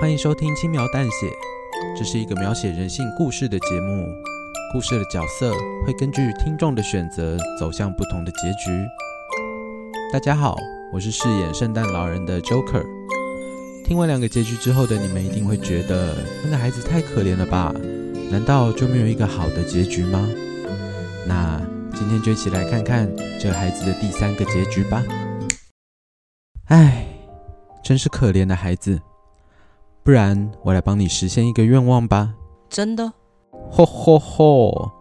欢迎收听《轻描淡写》，这是一个描写人性故事的节目。故事的角色会根据听众的选择走向不同的结局。大家好，我是饰演圣诞老人的 Joker。听完两个结局之后的你们，一定会觉得那个孩子太可怜了吧？难道就没有一个好的结局吗？那今天就一起来看看这孩子的第三个结局吧。唉，真是可怜的孩子。不然我来帮你实现一个愿望吧。真的？吼吼吼！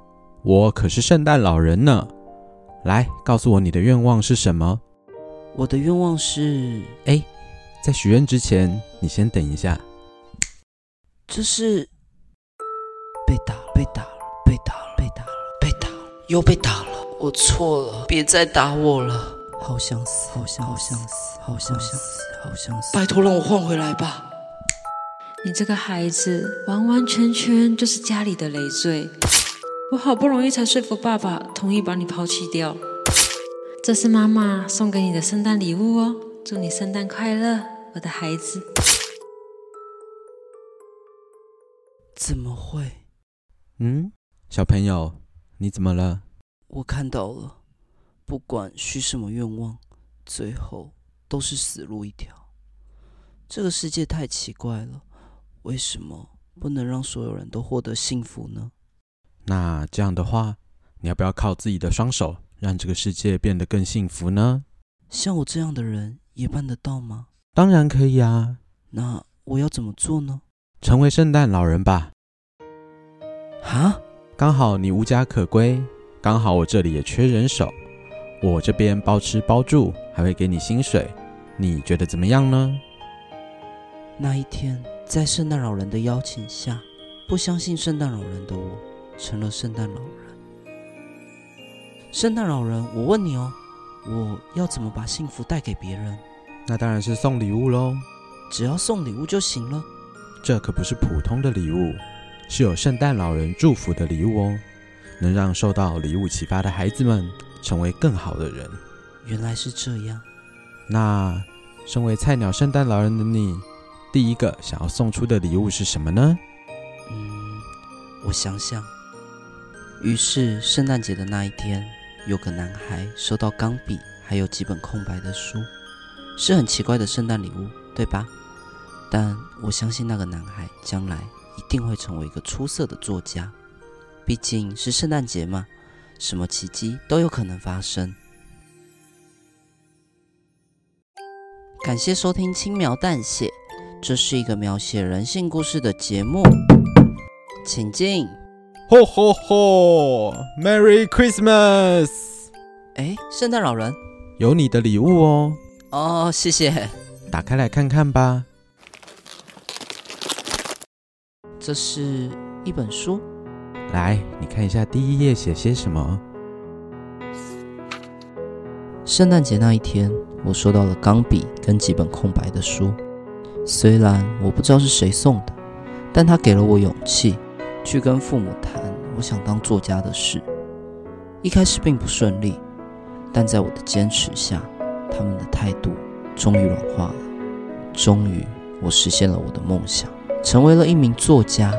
我可是圣诞老人呢。来，告诉我你的愿望是什么？我的愿望是……哎，在许愿之前，你先等一下。这是被打了，被打了，被打了，被打了，被打了，又被打了。我错了，别再打我了。好想死，好想，好想死，好想死，好想死。拜托，让我换回来吧。你这个孩子完完全全就是家里的累赘，我好不容易才说服爸爸同意把你抛弃掉。这是妈妈送给你的圣诞礼物哦，祝你圣诞快乐，我的孩子。怎么会？嗯，小朋友，你怎么了？我看到了，不管许什么愿望，最后都是死路一条。这个世界太奇怪了。为什么不能让所有人都获得幸福呢？那这样的话，你要不要靠自己的双手，让这个世界变得更幸福呢？像我这样的人也办得到吗？当然可以啊。那我要怎么做呢？成为圣诞老人吧。哈？刚好你无家可归，刚好我这里也缺人手，我这边包吃包住，还会给你薪水，你觉得怎么样呢？那一天。在圣诞老人的邀请下，不相信圣诞老人的我成了圣诞老人。圣诞老人，我问你哦，我要怎么把幸福带给别人？那当然是送礼物喽。只要送礼物就行了？这可不是普通的礼物，是有圣诞老人祝福的礼物哦，能让受到礼物启发的孩子们成为更好的人。原来是这样。那身为菜鸟圣诞老人的你，第一个想要送出的礼物是什么呢？嗯，我想想。于是圣诞节的那一天，有个男孩收到钢笔，还有几本空白的书，是很奇怪的圣诞礼物，对吧？但我相信那个男孩将来一定会成为一个出色的作家。毕竟是圣诞节嘛，什么奇迹都有可能发生。感谢收听《轻描淡写》。这是一个描写人性故事的节目，请进。吼吼吼！Merry Christmas！哎，圣诞老人，有你的礼物哦。哦，谢谢。打开来看看吧。这是一本书。来，你看一下第一页写些什么。圣诞节那一天，我收到了钢笔跟几本空白的书。虽然我不知道是谁送的，但他给了我勇气，去跟父母谈我想当作家的事。一开始并不顺利，但在我的坚持下，他们的态度终于软化了。终于，我实现了我的梦想，成为了一名作家。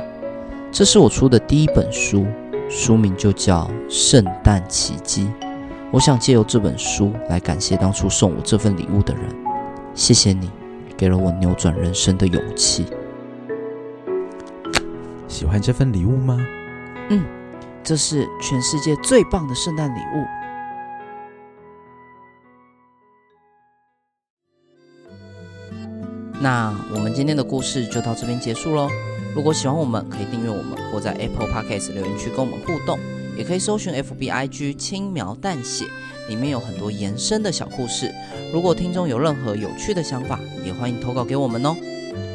这是我出的第一本书，书名就叫《圣诞奇迹》。我想借由这本书来感谢当初送我这份礼物的人。谢谢你。给了我扭转人生的勇气。喜欢这份礼物吗？嗯，这是全世界最棒的圣诞礼物。那我们今天的故事就到这边结束喽。如果喜欢我们，可以订阅我们，或在 Apple Podcast 留言区跟我们互动，也可以搜寻 FBIG 轻描淡写。里面有很多延伸的小故事，如果听众有任何有趣的想法，也欢迎投稿给我们哦。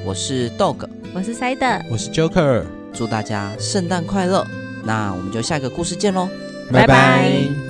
我是 Dog，我是 Side，我是 Joker，祝大家圣诞快乐！那我们就下一个故事见喽，拜拜。拜拜。